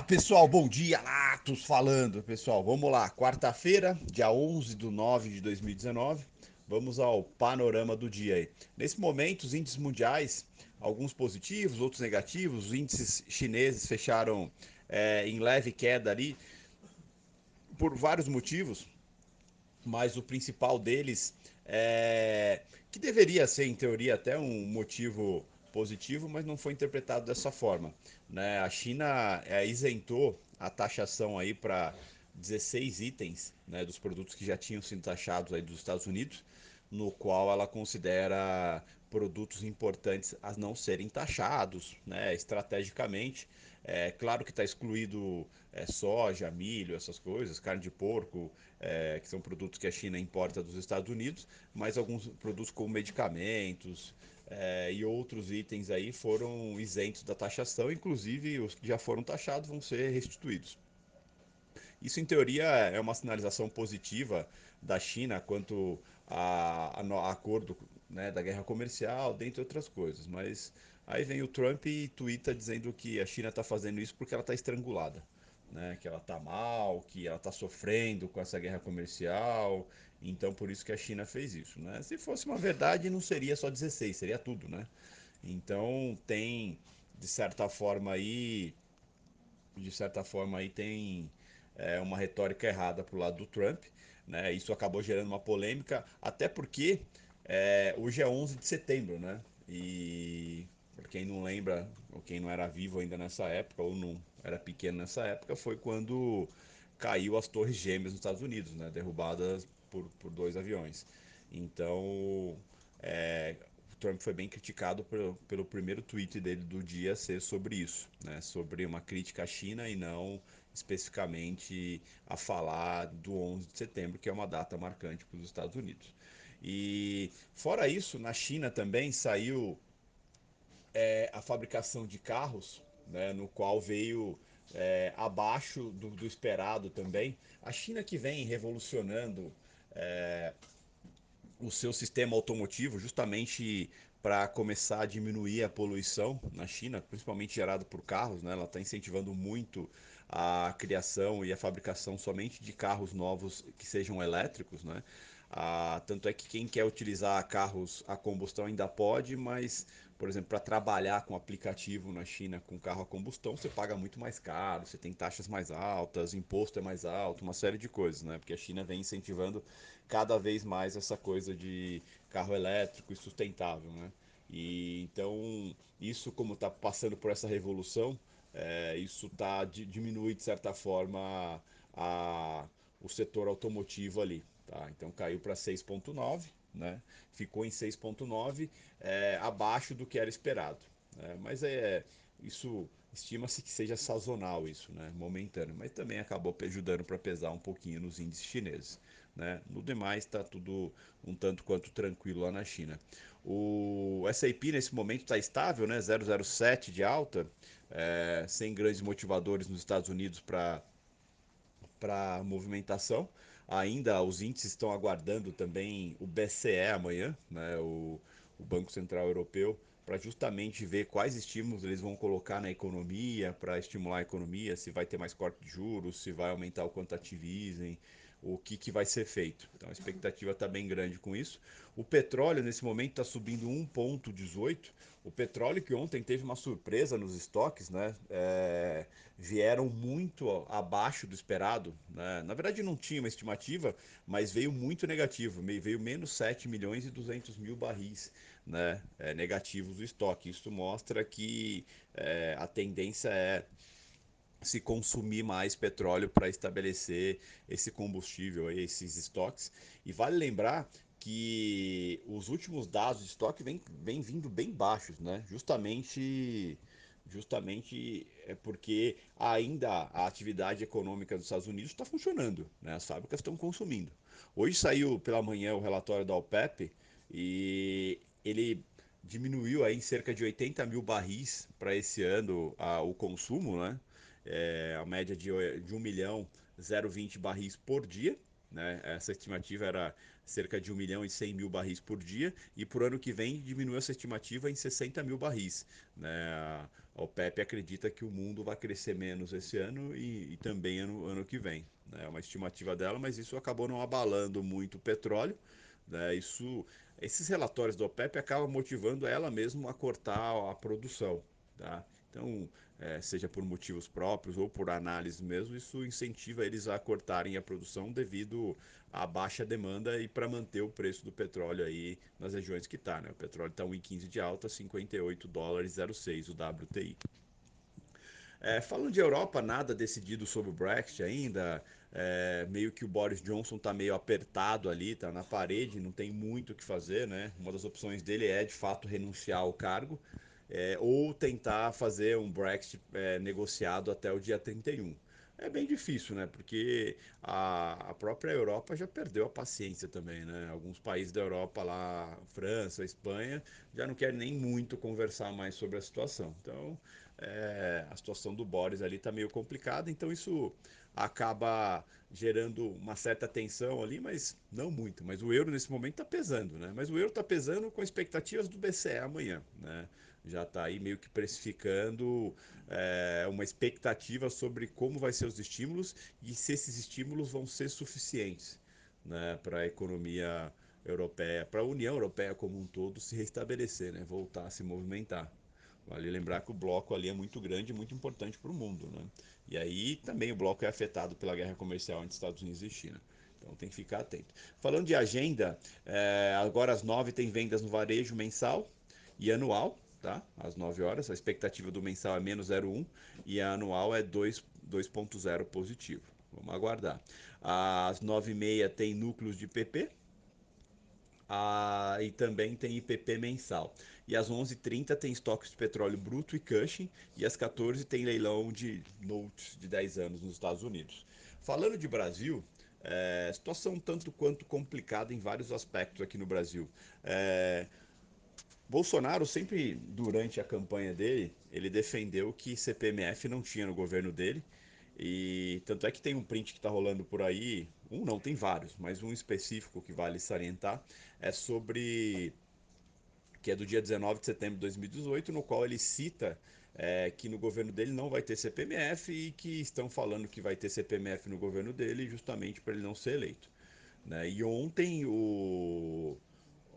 Fala pessoal, bom dia, Latos falando pessoal. Vamos lá, quarta-feira, dia 11 de 9 de 2019. Vamos ao panorama do dia aí. Nesse momento, os índices mundiais, alguns positivos, outros negativos. Os índices chineses fecharam é, em leve queda ali por vários motivos, mas o principal deles é que deveria ser, em teoria, até um motivo positivo, mas não foi interpretado dessa forma. Né? A China é, isentou a taxação aí para 16 itens né, dos produtos que já tinham sido taxados aí dos Estados Unidos, no qual ela considera produtos importantes a não serem taxados né, estrategicamente. É claro que está excluído é, soja, milho, essas coisas, carne de porco, é, que são produtos que a China importa dos Estados Unidos, mas alguns produtos como medicamentos, é, e outros itens aí foram isentos da taxação, inclusive os que já foram taxados vão ser restituídos. Isso, em teoria, é uma sinalização positiva da China quanto a, a, a acordo né, da guerra comercial, dentre outras coisas. Mas aí vem o Trump e twitta dizendo que a China está fazendo isso porque ela está estrangulada. Né, que ela está mal, que ela está sofrendo com essa guerra comercial, então por isso que a China fez isso, né? Se fosse uma verdade, não seria só 16, seria tudo, né? Então tem de certa forma aí, de certa forma aí tem é, uma retórica errada pro lado do Trump, né? Isso acabou gerando uma polêmica, até porque é, hoje é 11 de setembro, né? E para quem não lembra, ou quem não era vivo ainda nessa época, ou não era pequeno nessa época, foi quando caiu as Torres Gêmeas nos Estados Unidos, né? Derrubadas por, por dois aviões. Então, é, o Trump foi bem criticado pelo, pelo primeiro tweet dele do dia ser sobre isso, né? sobre uma crítica à China e não especificamente a falar do 11 de setembro, que é uma data marcante para os Estados Unidos. E fora isso, na China também saiu é, a fabricação de carros, né, no qual veio é, abaixo do, do, esperado também. A China que vem revolucionando é, o seu sistema automotivo justamente para começar a diminuir a poluição na China, principalmente gerada por carros, né? Ela está incentivando muito a criação e a fabricação somente de carros novos que sejam elétricos, né? Ah, tanto é que quem quer utilizar carros a combustão ainda pode, mas, por exemplo, para trabalhar com aplicativo na China com carro a combustão, você paga muito mais caro, você tem taxas mais altas, imposto é mais alto, uma série de coisas, né? Porque a China vem incentivando cada vez mais essa coisa de carro elétrico e sustentável, né? E então isso como está passando por essa revolução, é, isso tá diminui de certa forma a, o setor automotivo ali. Tá? Então caiu para 6,9, né? ficou em 6,9, é, abaixo do que era esperado. Né? Mas é isso estima-se que seja sazonal isso, né? momentâneo, mas também acabou ajudando para pesar um pouquinho nos índices chineses. Né? No demais está tudo um tanto quanto tranquilo lá na China. O S&P nesse momento está estável, né? 0,07 de alta, é, sem grandes motivadores nos Estados Unidos para para movimentação. Ainda os índices estão aguardando também o BCE amanhã, né, o, o Banco Central Europeu, para justamente ver quais estímulos eles vão colocar na economia, para estimular a economia, se vai ter mais corte de juros, se vai aumentar o quantitative easing, o que, que vai ser feito. Então a expectativa está bem grande com isso. O petróleo nesse momento está subindo 1,18. O petróleo que ontem teve uma surpresa nos estoques, né? É, vieram muito abaixo do esperado. Né? Na verdade não tinha uma estimativa, mas veio muito negativo. Veio menos 7 milhões e 200 mil barris né? É, negativos do estoque. Isso mostra que é, a tendência é se consumir mais petróleo para estabelecer esse combustível, esses estoques. E vale lembrar que os últimos dados de estoque vêm vem vindo bem baixos, né? Justamente, justamente é porque ainda a atividade econômica dos Estados Unidos está funcionando, né? As fábricas estão consumindo. Hoje saiu pela manhã o relatório da OPEP e ele diminuiu aí em cerca de 80 mil barris para esse ano a, o consumo, né? É, a média de, de 1 milhão 0,20 barris por dia. né? Essa estimativa era cerca de 1 milhão e 100 mil barris por dia, e por ano que vem diminuiu essa estimativa em 60 mil barris. Né? A OPEP acredita que o mundo vai crescer menos esse ano e, e também ano, ano que vem. Né? É uma estimativa dela, mas isso acabou não abalando muito o petróleo. Né? Isso, esses relatórios da OPEP acabam motivando ela mesma a cortar a produção. Tá? Então, é, seja por motivos próprios ou por análise mesmo, isso incentiva eles a cortarem a produção devido à baixa demanda e para manter o preço do petróleo aí nas regiões que está. Né? O petróleo está 1,15 de alta, 58 dólares 06 o WTI. É, falando de Europa, nada decidido sobre o Brexit ainda. É, meio que o Boris Johnson está meio apertado ali, está na parede, não tem muito o que fazer, né? Uma das opções dele é de fato renunciar ao cargo é, ou tentar fazer um Brexit é, negociado até o dia 31. É bem difícil, né? Porque a, a, própria Europa já perdeu a paciência também, né? Alguns países da Europa lá, França, Espanha, já não querem nem muito conversar mais sobre a situação. Então, é, a situação do Boris ali está meio complicada, então isso acaba gerando uma certa tensão ali, mas não muito. Mas o euro nesse momento está pesando, né? Mas o euro está pesando com expectativas do BCE amanhã, né? Já está aí meio que precificando é, uma expectativa sobre como vai ser os estímulos e se esses estímulos vão ser suficientes, né? Para a economia europeia, para a União Europeia como um todo se restabelecer, né? Voltar a se movimentar. Vale lembrar que o bloco ali é muito grande e muito importante para o mundo. Né? E aí também o bloco é afetado pela guerra comercial entre Estados Unidos e China. Então tem que ficar atento. Falando de agenda, é, agora às 9 tem vendas no varejo mensal e anual, tá? Às 9 horas. A expectativa do mensal é menos 0,1 e a anual é 2,0 positivo. Vamos aguardar. Às 9h30 tem núcleos de PP, ah, e também tem IPP mensal. E às 11h30 tem estoques de petróleo bruto e Cushing. E às 14 tem leilão de notes de 10 anos nos Estados Unidos. Falando de Brasil, é, situação tanto quanto complicada em vários aspectos aqui no Brasil. É, Bolsonaro sempre, durante a campanha dele, ele defendeu que CPMF não tinha no governo dele. E tanto é que tem um print que está rolando por aí, um não, tem vários, mas um específico que vale salientar é sobre que é do dia 19 de setembro de 2018, no qual ele cita é, que no governo dele não vai ter CPMF e que estão falando que vai ter CPMF no governo dele justamente para ele não ser eleito. Né? E ontem o,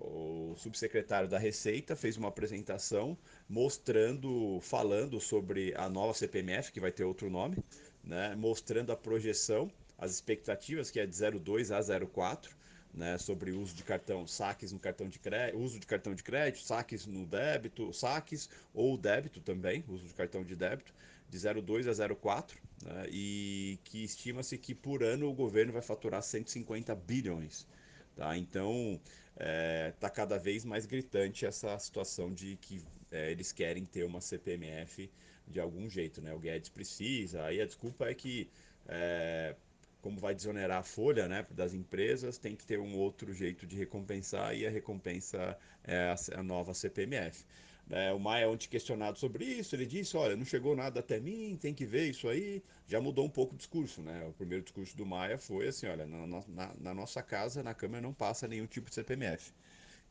o subsecretário da Receita fez uma apresentação mostrando, falando sobre a nova CPMF, que vai ter outro nome, né? mostrando a projeção, as expectativas, que é de 02 a 04, né, sobre uso de cartão, saques no cartão de crédito, uso de cartão de crédito, saques no débito, saques ou débito também, uso de cartão de débito, de 0,2 a 0,4, né, e que estima-se que por ano o governo vai faturar 150 bilhões. Tá? Então, está é, tá cada vez mais gritante essa situação de que é, eles querem ter uma CPMF de algum jeito. Né? O Guedes precisa, aí a desculpa é que é, como vai desonerar a folha né, das empresas, tem que ter um outro jeito de recompensar e a recompensa é a, nova CPMF. É, o Maia, ontem questionado sobre isso, ele disse: Olha, não chegou nada até mim, tem que ver isso aí. Já mudou um pouco o discurso, né? O primeiro discurso do Maia foi assim: Olha, na, na, na nossa casa, na Câmara, não passa nenhum tipo de CPMF.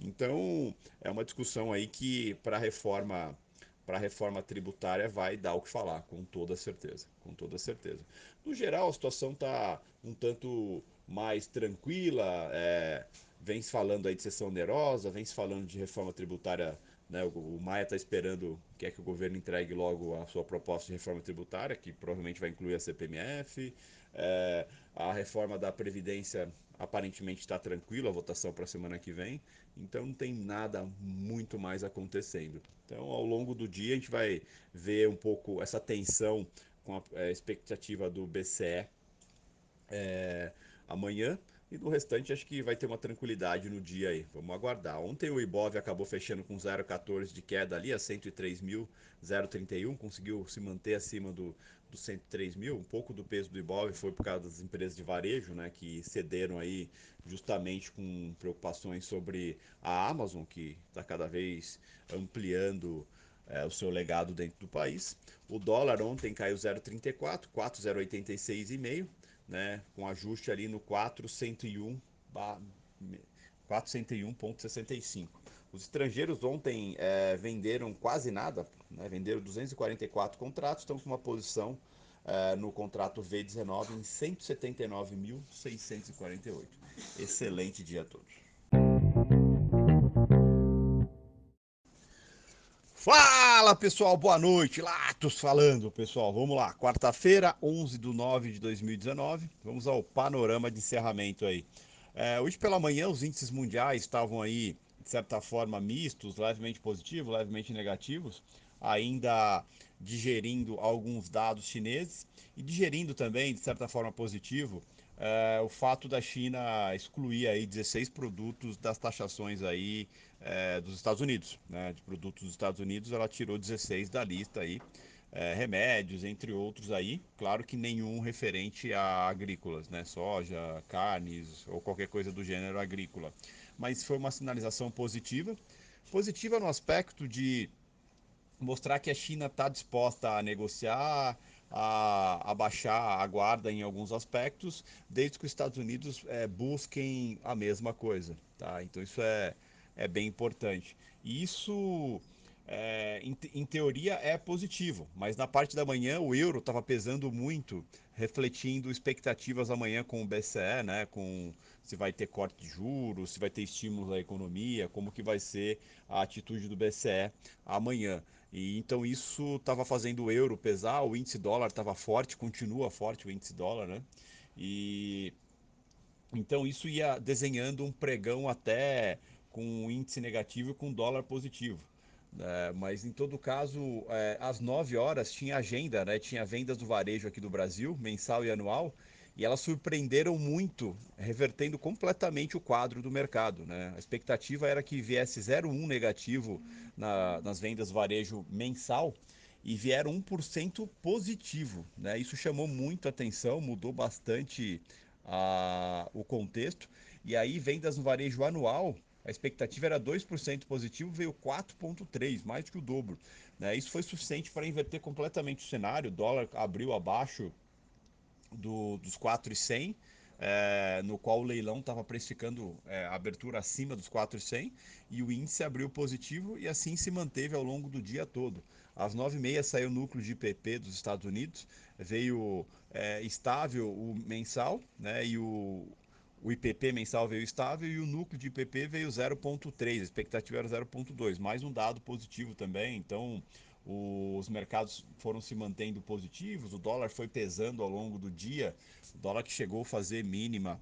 Então, é uma discussão aí que, para a reforma para reforma tributária vai dar o que falar, com toda certeza, com toda certeza. No geral, a situação está um tanto mais tranquila, é, vem se falando aí de sessão onerosa, vem se falando de reforma tributária, né, o, o Maia está esperando, quer que o governo entregue logo a sua proposta de reforma tributária, que provavelmente vai incluir a CPMF, é, a reforma da Previdência aparentemente está tranquila, a votação para a semana que vem, então não tem nada muito mais acontecendo. Então, ao longo do dia, a gente vai ver um pouco essa tensão com a, a expectativa do BCE é, amanhã. E no restante, acho que vai ter uma tranquilidade no dia aí. Vamos aguardar. Ontem o Ibov acabou fechando com 0,14 de queda ali, a 103.031. Conseguiu se manter acima do, do 103 mil. Um pouco do peso do Ibov foi por causa das empresas de varejo, né, que cederam aí justamente com preocupações sobre a Amazon, que está cada vez ampliando é, o seu legado dentro do país. O dólar ontem caiu 0,34, 4,086,5. Né, com ajuste ali no 401 401.65. Os estrangeiros ontem é, venderam quase nada, né, venderam 244 contratos, estão com uma posição é, no contrato V19 em 179.648. Excelente dia a todos. Fala pessoal, boa noite. Latos falando, pessoal. Vamos lá, quarta-feira, 11 de 9 de 2019. Vamos ao panorama de encerramento aí. É, hoje pela manhã, os índices mundiais estavam aí, de certa forma, mistos, levemente positivos, levemente negativos, ainda digerindo alguns dados chineses e digerindo também, de certa forma, positivo, é, o fato da China excluir aí 16 produtos das taxações aí é, dos Estados Unidos, né? De produtos dos Estados Unidos, ela tirou 16 da lista aí é, remédios, entre outros aí. Claro que nenhum referente a agrícolas, né? Soja, carnes ou qualquer coisa do gênero agrícola. Mas foi uma sinalização positiva. Positiva no aspecto de mostrar que a China está disposta a negociar, a, a, baixar a guarda em alguns aspectos, desde que os Estados Unidos é, busquem a mesma coisa. Tá? Então isso é, é bem importante. E isso é, em, em, teoria é positivo, mas na parte da manhã o euro estava pesando muito, refletindo expectativas amanhã com o BCE, né, com se vai ter corte de juros, se vai ter estímulos à economia, como que vai ser a atitude do BCE amanhã. E então isso estava fazendo o euro pesar, o índice dólar estava forte, continua forte o índice dólar, né? E então isso ia desenhando um pregão até com um índice negativo e com dólar positivo. É, mas em todo caso, é, às 9 horas tinha agenda, né? tinha vendas do varejo aqui do Brasil, mensal e anual, e elas surpreenderam muito, revertendo completamente o quadro do mercado. Né? A expectativa era que viesse 0,1 negativo na, nas vendas varejo mensal e vieram 1% positivo. Né? Isso chamou muito atenção, mudou bastante a, o contexto. E aí, vendas no varejo anual a expectativa era 2% positivo, veio 4,3%, mais que o dobro. Né? Isso foi suficiente para inverter completamente o cenário. O dólar abriu abaixo do, dos 4,100, é, no qual o leilão estava precificando é, abertura acima dos 4,100 e o índice abriu positivo e assim se manteve ao longo do dia todo. Às 9h30 saiu o núcleo de IPP dos Estados Unidos, veio é, estável o mensal né, e o, o IPP mensal veio estável e o núcleo de IPP veio 0,3, a expectativa era 0,2, mais um dado positivo também, então os mercados foram se mantendo positivos, o dólar foi pesando ao longo do dia, o dólar que chegou a fazer mínima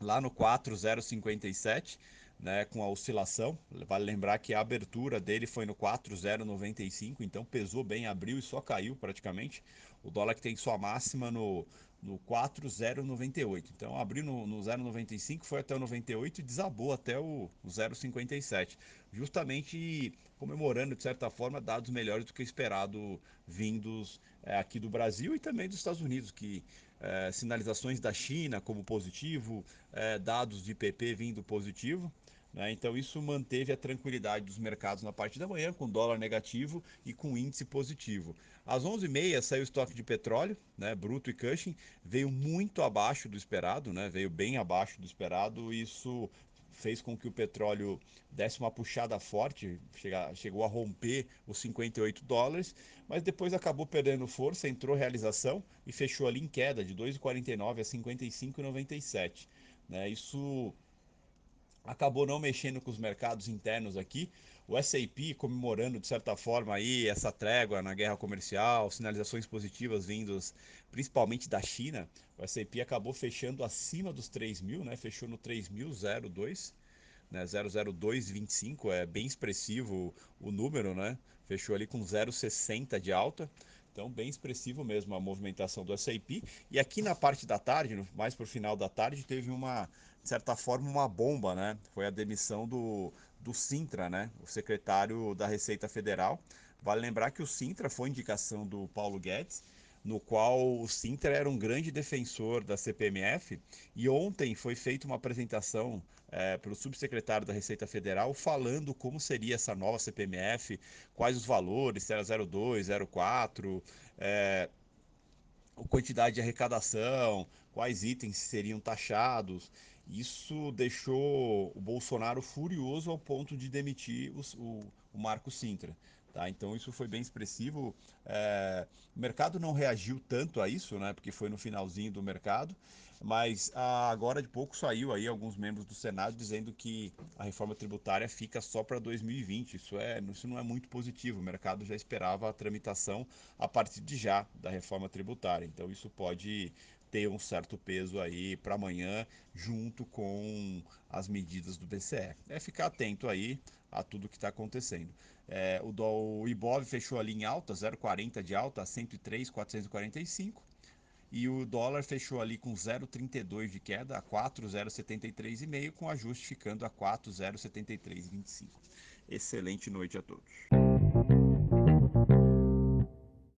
lá no 4,057, né, com a oscilação. Vale lembrar que a abertura dele foi no 4,095, então pesou bem, abriu e só caiu praticamente. O dólar que tem sua máxima no no 4,098. Então abriu no, no 0,95, foi até o 98 e desabou até o, o 0,57. Justamente comemorando, de certa forma, dados melhores do que esperado vindos é, aqui do Brasil e também dos Estados Unidos, que é, sinalizações da China como positivo, é, dados de IPP vindo positivo. Né? Então isso manteve a tranquilidade dos mercados na parte da manhã, com dólar negativo e com índice positivo. Às 11h30 saiu o estoque de petróleo, né, bruto e Cushing, veio muito abaixo do esperado, né, veio bem abaixo do esperado, isso fez com que o petróleo desse uma puxada forte, chegou a romper os 58 dólares, mas depois acabou perdendo força, entrou realização e fechou ali em queda de 2,49 a 55,97. Né? Isso acabou não mexendo com os mercados internos aqui. O SAP comemorando de certa forma aí essa trégua na guerra comercial, sinalizações positivas vindas principalmente da China. O SAP acabou fechando acima dos 3 mil, né? Fechou no 3.002, né? 00225 é bem expressivo o número, né? Fechou ali com 0,60 de alta. Então, bem expressivo mesmo a movimentação do SAP. E aqui na parte da tarde, mais para o final da tarde, teve uma de certa forma, uma bomba, né? Foi a demissão do, do Sintra, né? O secretário da Receita Federal. Vale lembrar que o Sintra foi indicação do Paulo Guedes, no qual o Sintra era um grande defensor da CPMF, e ontem foi feita uma apresentação é, pelo subsecretário da Receita Federal falando como seria essa nova CPMF, quais os valores, se era 02, 04, é, quantidade de arrecadação, quais itens seriam taxados. Isso deixou o Bolsonaro furioso ao ponto de demitir os, o, o Marco Sintra. Tá? Então isso foi bem expressivo. É, o mercado não reagiu tanto a isso, né? porque foi no finalzinho do mercado, mas ah, agora de pouco saiu aí alguns membros do Senado dizendo que a reforma tributária fica só para 2020. Isso, é, isso não é muito positivo. O mercado já esperava a tramitação a partir de já da reforma tributária. Então isso pode ter um certo peso aí para amanhã, junto com as medidas do BCE. É ficar atento aí a tudo que está acontecendo. É, o, do, o Ibov fechou ali em alta, 0,40 de alta, 103,445 e o dólar fechou ali com 0,32 de queda a 4,073,5, com ajuste ficando a 4,073,25. Excelente noite a todos.